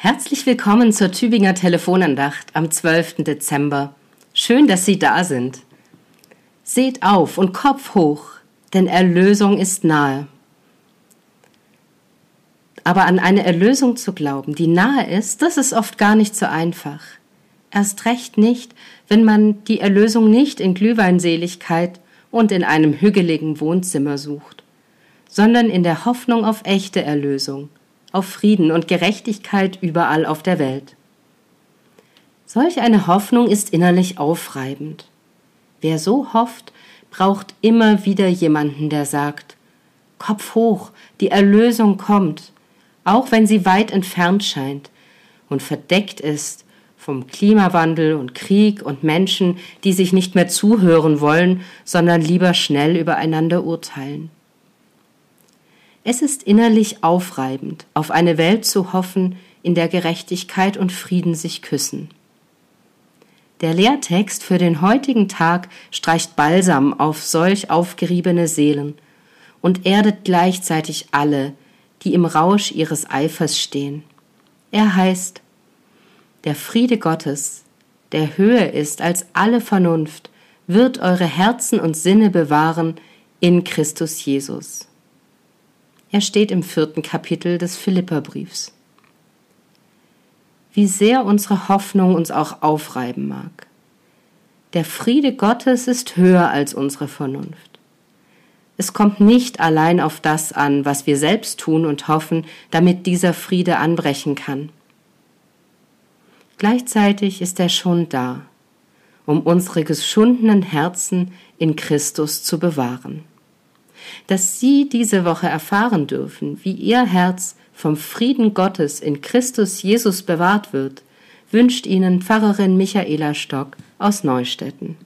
Herzlich willkommen zur Tübinger Telefonandacht am 12. Dezember. Schön, dass Sie da sind. Seht auf und Kopf hoch, denn Erlösung ist nahe. Aber an eine Erlösung zu glauben, die nahe ist, das ist oft gar nicht so einfach. Erst recht nicht, wenn man die Erlösung nicht in Glühweinseligkeit und in einem hügeligen Wohnzimmer sucht, sondern in der Hoffnung auf echte Erlösung, auf Frieden und Gerechtigkeit überall auf der Welt. Solch eine Hoffnung ist innerlich aufreibend. Wer so hofft, braucht immer wieder jemanden, der sagt, Kopf hoch, die Erlösung kommt, auch wenn sie weit entfernt scheint und verdeckt ist vom Klimawandel und Krieg und Menschen, die sich nicht mehr zuhören wollen, sondern lieber schnell übereinander urteilen. Es ist innerlich aufreibend, auf eine Welt zu hoffen, in der Gerechtigkeit und Frieden sich küssen. Der Lehrtext für den heutigen Tag streicht Balsam auf solch aufgeriebene Seelen und erdet gleichzeitig alle, die im Rausch ihres Eifers stehen. Er heißt, der Friede Gottes, der höher ist als alle Vernunft, wird eure Herzen und Sinne bewahren in Christus Jesus. Er steht im vierten Kapitel des Philipperbriefs. Wie sehr unsere Hoffnung uns auch aufreiben mag. Der Friede Gottes ist höher als unsere Vernunft. Es kommt nicht allein auf das an, was wir selbst tun und hoffen, damit dieser Friede anbrechen kann. Gleichzeitig ist er schon da, um unsere geschundenen Herzen in Christus zu bewahren dass Sie diese Woche erfahren dürfen, wie Ihr Herz vom Frieden Gottes in Christus Jesus bewahrt wird, wünscht Ihnen Pfarrerin Michaela Stock aus Neustetten.